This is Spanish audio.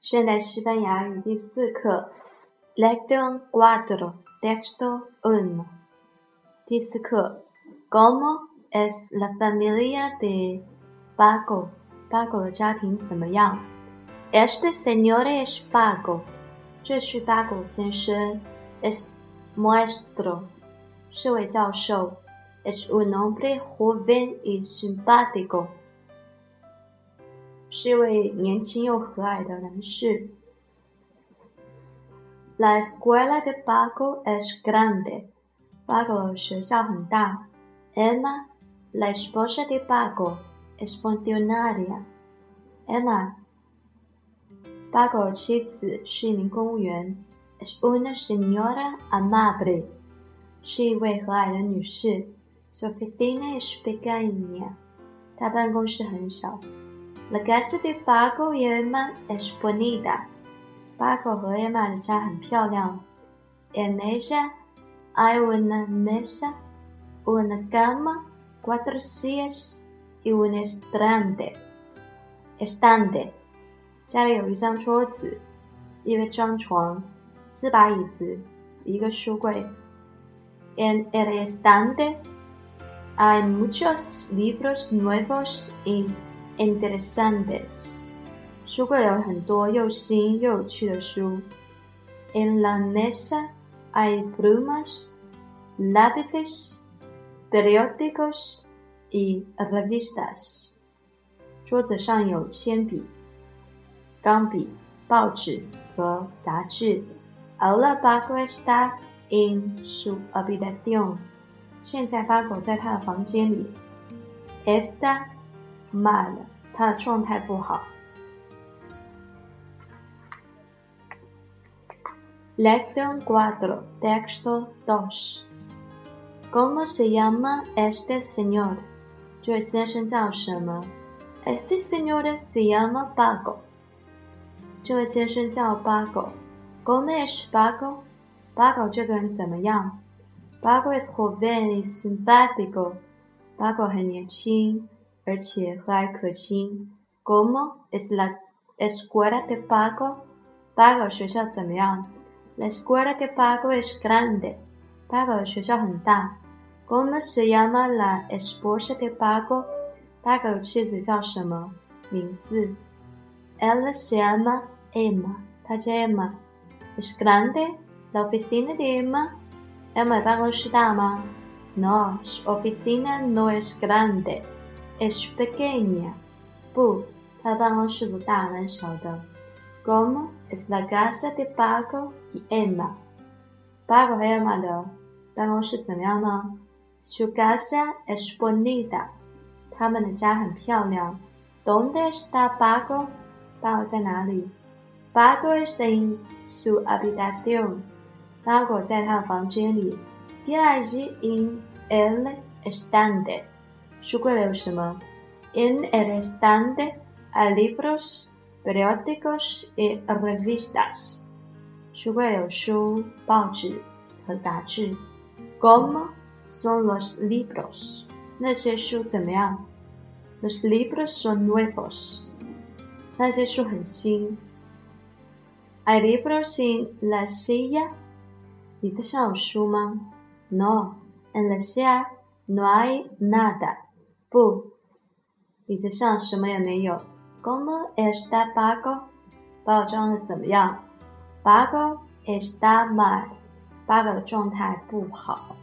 现代西班牙语第四课，Lección cuatro, texto uno。第四课，¿Cómo es la familia de Paco？Paco 的家庭怎么样？Este señor es Paco，这是 Paco 先生，es maestro，是位教授，es un hombre joven y simpático。 是一位年轻又和蔼的男士。La escuela de Paco es grande. Paco 学校很大。Emma, la esposa de Paco, es funcionaria. Emma, Paco 妻子是一名公务员。Es una señora amable. 是一位和蔼的女士。Su oficina es pequeña. 她办公室很小。La casa de Paco y Emma es bonita. Paco 和 Emma 的家很漂亮。En ella hay una mesa, una cama, cuatro sillas y un estante. Estante，家里有一张桌子，一张床，四把椅子，一个书柜。En el estante hay muchos libros nuevos y interesantes. 书柜有很多又新又有趣的书。En la mesa hay plumas, lápices, periódicos y revistas. 桌子上有铅笔、钢笔、报纸和杂志。Ahora Paco está en su habitación. 现在巴狗在他的房间里。Está mal，他的状态不好。Lección cuatro, texto dos. ¿Cómo se llama este señor? 这位先生叫什么？Este señor se llama Paco. 这位先生叫 Paco。¿Cómo es Paco? Paco 这个人怎么样？Paco es joven y simpático. Paco 很年轻。 而且和蔼可亲。¿Cómo es la escuela de Paco? Paco 学校怎么样？La escuela de Paco es grande. Paco 的学校很大。¿Cómo se llama la esposa de Paco? Paco 的妻子叫什么名字？Ella se llama Emma. 她叫 Emma。Es grande la oficina de Emma. Emma 的办公室大吗？No, su oficina no es grande. Ah, es pequeña. Bu, tamaño Como es la casa de Paco y Emma. Paco y Emma de Su casa es bonita. ¿Dónde está Paco? Paco está en su habitación. Paco está en el estante. En el restante hay libros, periódicos y revistas. ¿Cómo son los libros? Los libros son nuevos. ¿Hay libros en la silla? No, en la silla no hay nada. 不，椅子上什么也没有。¿Cómo está Paco？包装的怎么样？Paco está mal。Paco 的状态不好。